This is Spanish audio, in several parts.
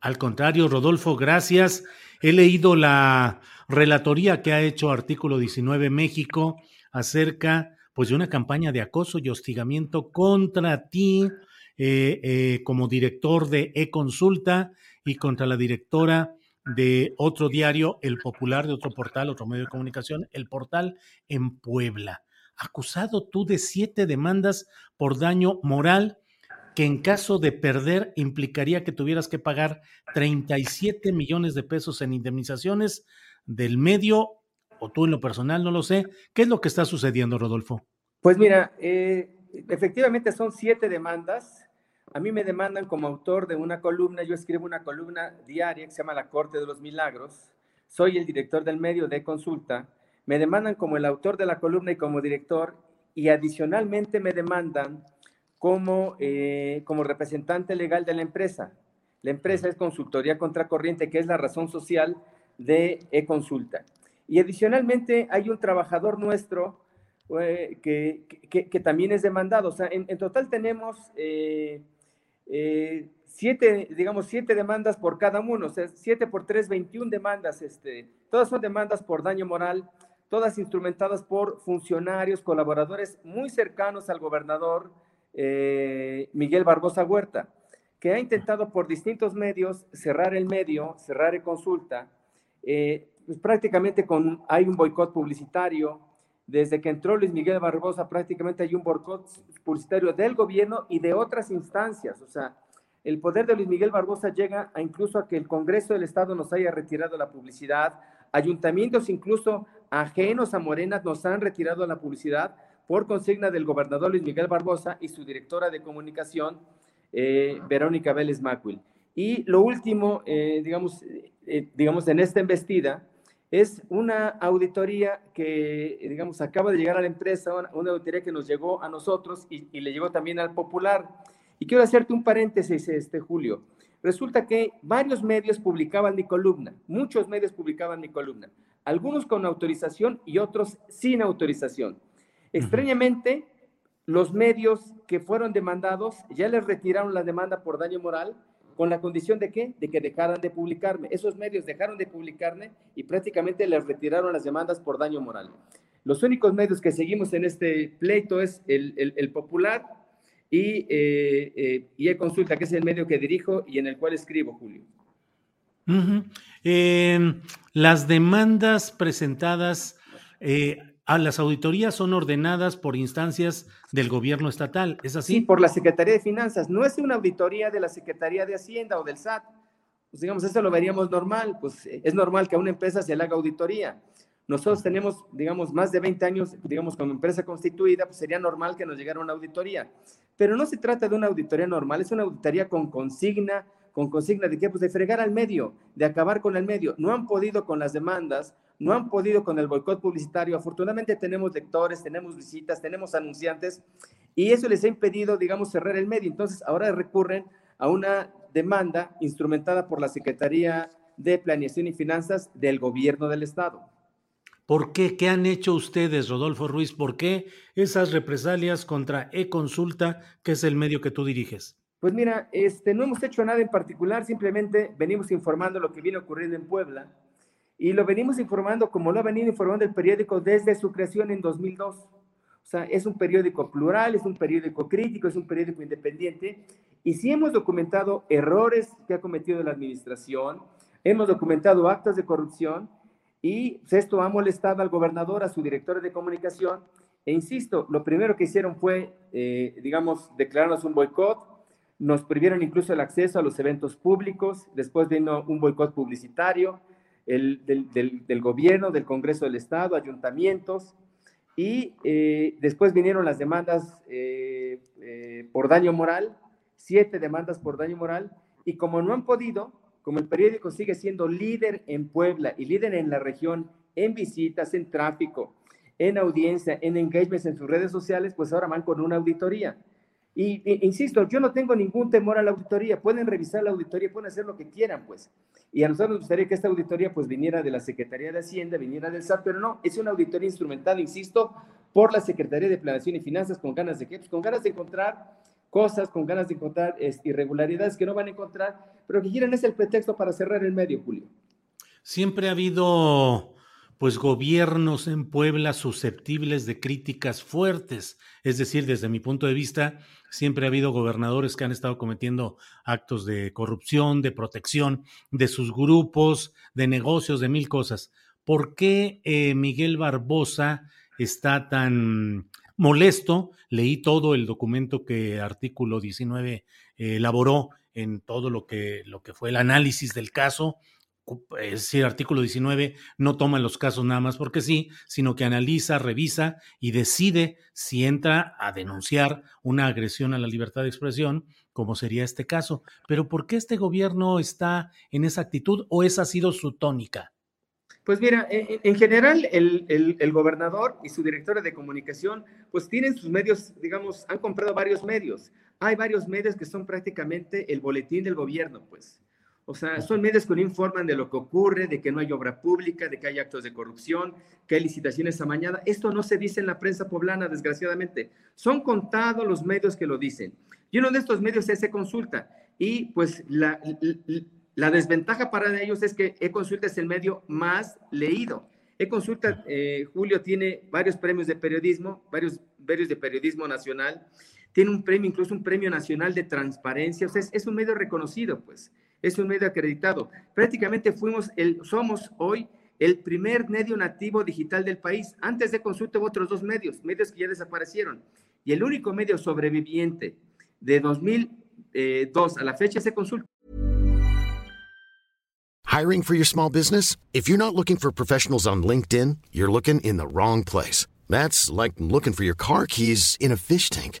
Al contrario, Rodolfo, gracias. He leído la relatoría que ha hecho Artículo 19 México acerca pues, de una campaña de acoso y hostigamiento contra ti eh, eh, como director de e-consulta y contra la directora de otro diario, El Popular, de otro portal, otro medio de comunicación, El Portal en Puebla. Acusado tú de siete demandas por daño moral en caso de perder implicaría que tuvieras que pagar 37 millones de pesos en indemnizaciones del medio, o tú en lo personal, no lo sé. ¿Qué es lo que está sucediendo, Rodolfo? Pues mira, eh, efectivamente son siete demandas. A mí me demandan como autor de una columna, yo escribo una columna diaria que se llama La Corte de los Milagros. Soy el director del medio de consulta. Me demandan como el autor de la columna y como director, y adicionalmente me demandan como, eh, como representante legal de la empresa. La empresa es Consultoría Contracorriente, que es la razón social de e-consulta. Y adicionalmente hay un trabajador nuestro eh, que, que, también es demandado. O sea, en, total tenemos eh, siete, digamos, siete demandas por cada uno. O sea, siete por tres, 21 demandas. Este, todas son demandas por daño moral, todas instrumentadas por funcionarios, colaboradores muy cercanos al gobernador, eh, Miguel Barbosa Huerta, que ha intentado por distintos medios cerrar el medio, cerrar el consulta. Eh, pues prácticamente con, hay un boicot publicitario. Desde que entró Luis Miguel Barbosa, prácticamente hay un boicot publicitario del gobierno y de otras instancias. O sea, el poder de Luis Miguel Barbosa llega a incluso a que el Congreso del Estado nos haya retirado la publicidad, ayuntamientos incluso ajenos a Morena nos han retirado la publicidad por consigna del gobernador Luis Miguel Barbosa y su directora de comunicación, eh, Verónica Vélez Macuil. Y lo último, eh, digamos, eh, digamos, en esta embestida, es una auditoría que, digamos, acaba de llegar a la empresa, una, auditoría que nos llegó a nosotros y, y, le llegó también al Popular. Y quiero hacerte un paréntesis, este Julio. Resulta que varios medios publicaban mi columna, muchos medios publicaban mi columna, algunos con autorización y otros sin autorización. Extrañamente, los medios que fueron demandados ya les retiraron la demanda por daño moral con la condición de qué? De que dejaran de publicarme. Esos medios dejaron de publicarme y prácticamente les retiraron las demandas por daño moral. Los únicos medios que seguimos en este pleito es el, Popular y, eh, eh, y e Consulta, que es el medio que dirijo y en el cual escribo, Julio. Em, las demandas presentadas eh, Ah, las auditorías son ordenadas por instancias del gobierno estatal, ¿es así? Sí, por la Secretaría de Finanzas. No es una auditoría de la Secretaría de Hacienda o del SAT. Pues digamos, eso lo veríamos normal. Pues eh, es normal que a una empresa se le haga auditoría. Nosotros tenemos, digamos, más de 20 años, digamos, como empresa constituida, pues sería normal que nos llegara una auditoría. Pero no se trata de una auditoría normal, es una auditoría con consigna, con consigna de qué? Pues de fregar al medio, de acabar con el medio. No han podido con las demandas, no han podido con el boicot publicitario. Afortunadamente tenemos lectores, tenemos visitas, tenemos anunciantes y eso les ha impedido, digamos, cerrar el medio. Entonces, ahora recurren a una demanda instrumentada por la Secretaría de Planeación y Finanzas del Gobierno del Estado. ¿Por qué? ¿Qué han hecho ustedes, Rodolfo Ruiz? ¿Por qué esas represalias contra e-consulta, que es el medio que tú diriges? Pues mira, este, no hemos hecho nada en particular, simplemente venimos informando lo que viene ocurriendo en Puebla y lo venimos informando como lo ha venido informando el periódico desde su creación en 2002. O sea, es un periódico plural, es un periódico crítico, es un periódico independiente y sí hemos documentado errores que ha cometido la administración, hemos documentado actos de corrupción y pues, esto ha molestado al gobernador, a su director de comunicación. E insisto, lo primero que hicieron fue, eh, digamos, declararnos un boicot. Nos prohibieron incluso el acceso a los eventos públicos. Después vino un boicot publicitario el, del, gobierno, del Congreso del Estado, ayuntamientos. Y eh, después vinieron las demandas eh, por daño moral, siete demandas por daño moral. Y como no han podido, como el periódico sigue siendo líder en Puebla y líder en la región en visitas, en tráfico, en audiencia, en engagements en sus redes sociales, pues ahora van con una auditoría. Y, insisto, yo no tengo ningún temor a la auditoría. Pueden revisar la auditoría, pueden hacer lo que quieran, pues. Y a nosotros nos gustaría que esta auditoría, pues, viniera de la Secretaría de Hacienda, viniera del SAT, pero no, es una auditoría instrumental, insisto, por la Secretaría de Planación y Finanzas, con ganas de qué? Pues con ganas de encontrar cosas, con ganas de encontrar irregularidades que no van a encontrar, pero que quieren es el pretexto para cerrar el medio, Julio. Siempre ha habido pues gobiernos en Puebla susceptibles de críticas fuertes. Es decir, desde mi punto de vista, siempre ha habido gobernadores que han estado cometiendo actos de corrupción, de protección de sus grupos, de negocios, de mil cosas. ¿Por qué eh, Miguel Barbosa está tan molesto, leí todo el documento que artículo 19 eh, elaboró en todo lo que, lo que fue el análisis del caso. Es decir, artículo 19 no toma los casos nada más porque sí, sino que analiza, revisa y decide si entra a denunciar una agresión a la libertad de expresión, como sería este caso. Pero ¿por qué este gobierno está en esa actitud o esa ha sido su tónica? Pues mira, e, e, en, general el, gobernador y su directora de comunicación pues tienen sus medios, digamos, han comprado varios medios. Hay varios medios que son prácticamente el boletín del gobierno, pues. O sea, son medios que no informan de lo que ocurre, de que no hay obra pública, de que hay actos de corrupción, que hay licitaciones amañadas. Esto no se dice en la prensa poblana, desgraciadamente. Son contados los medios que lo dicen. Y uno de estos medios es Se Consulta. Y pues la, la desventaja para ellos es que e-consulta es el medio más leído. E-consulta, eh, Julio, tiene varios premios de periodismo, varios, varios de periodismo nacional. Tiene un premio, incluso un premio nacional de transparencia. O sea, es, un medio reconocido, pues. Es un medio acreditado. Prácticamente fuimos el, somos hoy el primer medio nativo digital del país. Antes de consulta hubo otros dos medios, medios que ya desaparecieron. Y el único medio sobreviviente de 2002 eh, a la fecha se consulta. Hiring for your small business? If you're not looking for professionals on LinkedIn, you're looking in the wrong place. That's like looking for your car keys in a fish tank.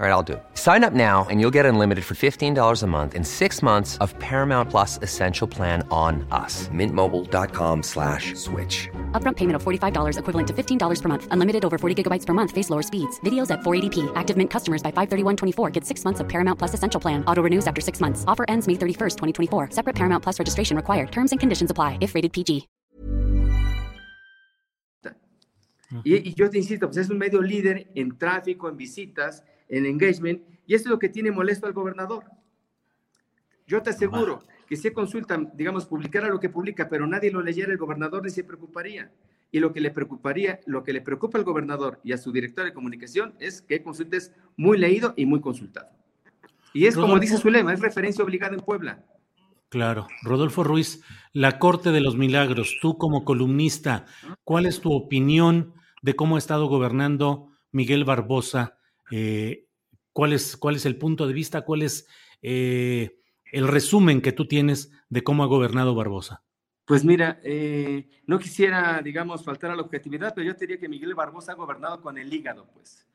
All right, I'll do it. Sign up now and you'll get unlimited for $15 a month in six months of Paramount Plus Essential Plan on us. Mintmobile.com slash switch. Upfront payment of $45 equivalent to $15 per month. Unlimited over 40 gigabytes per month. Face lower speeds. Videos at 480p. Active Mint customers by 531.24 get six months of Paramount Plus Essential Plan. Auto renews after six months. Offer ends May 31st, 2024. Separate Paramount Plus registration required. Terms and conditions apply if rated PG. Y, y yo te insisto, pues es un medio líder en tráfico, en visitas, en engagement, y esto es lo que tiene molesto al gobernador. Yo te aseguro que si consultan, digamos, publicara lo que publica, pero nadie lo leyera, el gobernador ni se preocuparía. Y lo que le preocuparía, lo que le preocupa al gobernador y a su director de comunicación es que consultes muy leído y muy consultado. Y es como dice su lema, es referencia obligada en Puebla. Claro. Rodolfo Ruiz, la Corte de los Milagros, tú como columnista, ¿cuál es tu opinión de cómo ha estado gobernando Miguel Barbosa eh, ¿cuál, es, ¿Cuál es el punto de vista? ¿Cuál es eh, el resumen que tú tienes de cómo ha gobernado Barbosa? Pues mira, eh, no quisiera, digamos, faltar a la objetividad, pero yo te diría que Miguel Barbosa ha gobernado con el hígado, pues.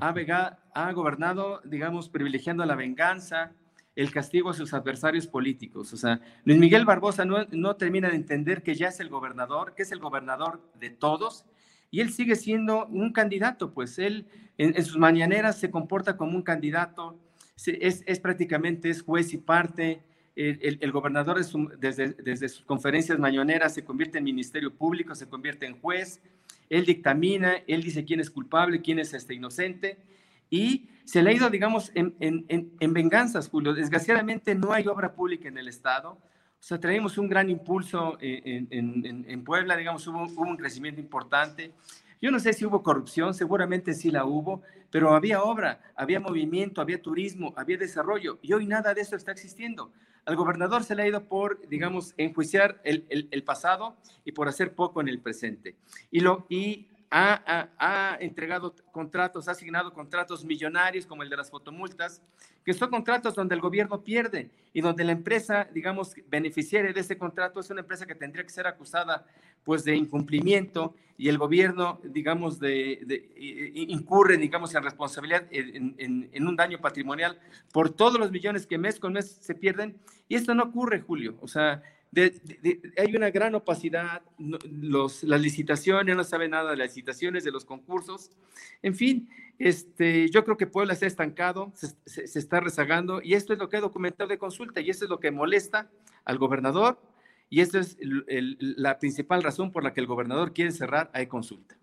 Ha, ha gobernado, digamos, privilegiando la venganza, el castigo a sus adversarios políticos. O sea, Luis Miguel Barbosa no, no termina de entender que ya es el gobernador, que es el gobernador de todos, y él sigue siendo un candidato, pues él en, sus mañaneras se comporta como un candidato, es, es prácticamente es juez y parte, el, gobernador desde, desde, sus conferencias mañaneras se convierte en ministerio público, se convierte en juez, él dictamina, él dice quién es culpable, quién es este inocente, y se le ha ido, digamos, en, en, en, venganzas, Julio. Desgraciadamente no hay obra pública en el Estado. O sea, traemos un gran impulso en, Puebla, digamos, hubo, hubo, un crecimiento importante. Yo no sé si hubo corrupción, seguramente sí la hubo, pero había obra, había movimiento, había turismo, había desarrollo, y hoy nada de eso está existiendo. Al gobernador se le ha ido por, digamos, enjuiciar el, el, el pasado y por hacer poco en el presente. Y, lo, y ha, entregado contratos, ha asignado contratos millonarios como el de las fotomultas, que son contratos donde el gobierno pierde y donde la empresa, digamos, beneficiaria de ese contrato es una empresa que tendría que ser acusada pues de incumplimiento y el gobierno, digamos, de, incurre, digamos, en responsabilidad en, en, un daño patrimonial por todos los millones que mes con mes se pierden. Y esto no ocurre, Julio. O sea, hay una gran opacidad, los, las licitaciones, no sabe nada de las licitaciones, de los concursos. En fin, este, yo creo que Puebla se ha estancado, se, está rezagando y esto es lo que he documentado de consulta y esto es lo que molesta al gobernador y esta es la principal razón por la que el gobernador quiere cerrar a consulta.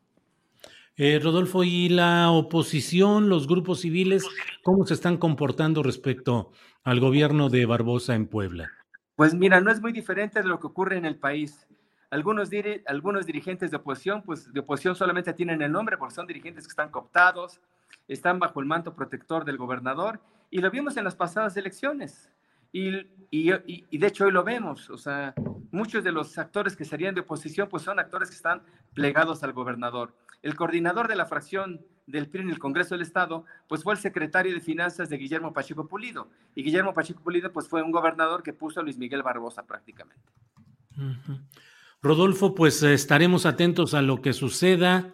Eh, Rodolfo, ¿y la oposición, los grupos civiles, cómo se están comportando respecto al gobierno de Barbosa en Puebla? Pues mira, no es muy diferente de lo que ocurre en el país. Algunos, algunos dirigentes de oposición, pues de oposición solamente tienen el nombre porque son dirigentes que están cooptados, están bajo el manto protector del gobernador y lo vimos en las pasadas elecciones. Y, y, de hecho hoy lo vemos, o sea, muchos de los actores que serían de oposición, pues son actores que están plegados al gobernador. El coordinador de la fracción del PRI en el Congreso del Estado, pues fue el secretario de Finanzas de Guillermo Pacheco Pulido. Y Guillermo Pacheco Pulido, pues fue un gobernador que puso a Luis Miguel Barbosa prácticamente. Rodolfo, pues estaremos atentos a lo que suceda.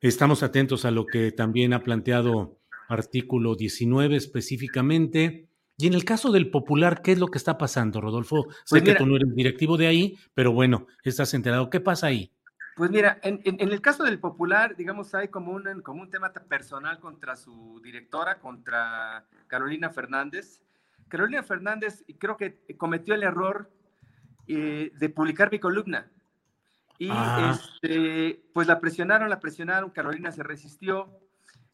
Estamos atentos a lo que también ha planteado artículo 19 específicamente. Y en el caso del popular, ¿qué es lo que está pasando, Rodolfo? Sé pues que tú no eres directivo de ahí, pero bueno, estás enterado. ¿Qué pasa ahí? Pues mira, en, el caso del Popular, digamos, hay como un, como un tema personal contra su directora, contra Carolina Fernández. Carolina Fernández creo que cometió el error eh, de publicar mi columna. Y ah. este, pues la presionaron, la presionaron, Carolina se resistió.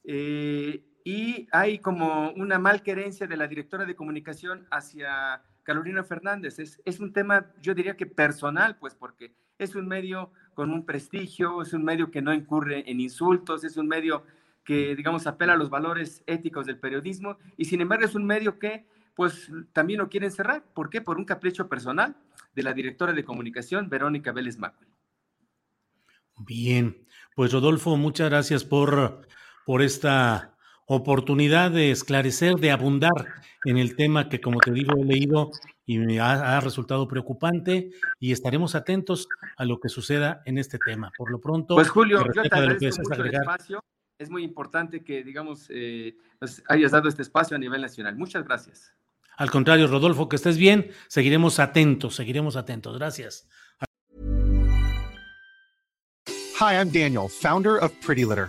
Eh, y hay como una malquerencia de la directora de comunicación hacia Carolina Fernández. Es, es un tema, yo diría que personal, pues porque es un medio con un prestigio, es un medio que no incurre en insultos, es un medio que, digamos, apela a los valores éticos del periodismo y sin embargo es un medio que, pues, también lo quieren cerrar. ¿Por qué? Por un capricho personal de la directora de comunicación, Verónica Vélez Macul. Bien, pues Rodolfo, muchas gracias por, por esta oportunidad de esclarecer, de abundar en el tema que, como te digo, he leído y me ha, resultado preocupante y estaremos atentos a lo que suceda en este tema. Por lo pronto, pues Julio, yo te agradezco mucho el espacio. Es muy importante que, digamos, eh, nos hayas dado este espacio a nivel nacional. Muchas gracias. Al contrario, Rodolfo, que estés bien. Seguiremos atentos, seguiremos atentos. Gracias. Hi, I'm Daniel, founder of Pretty Litter.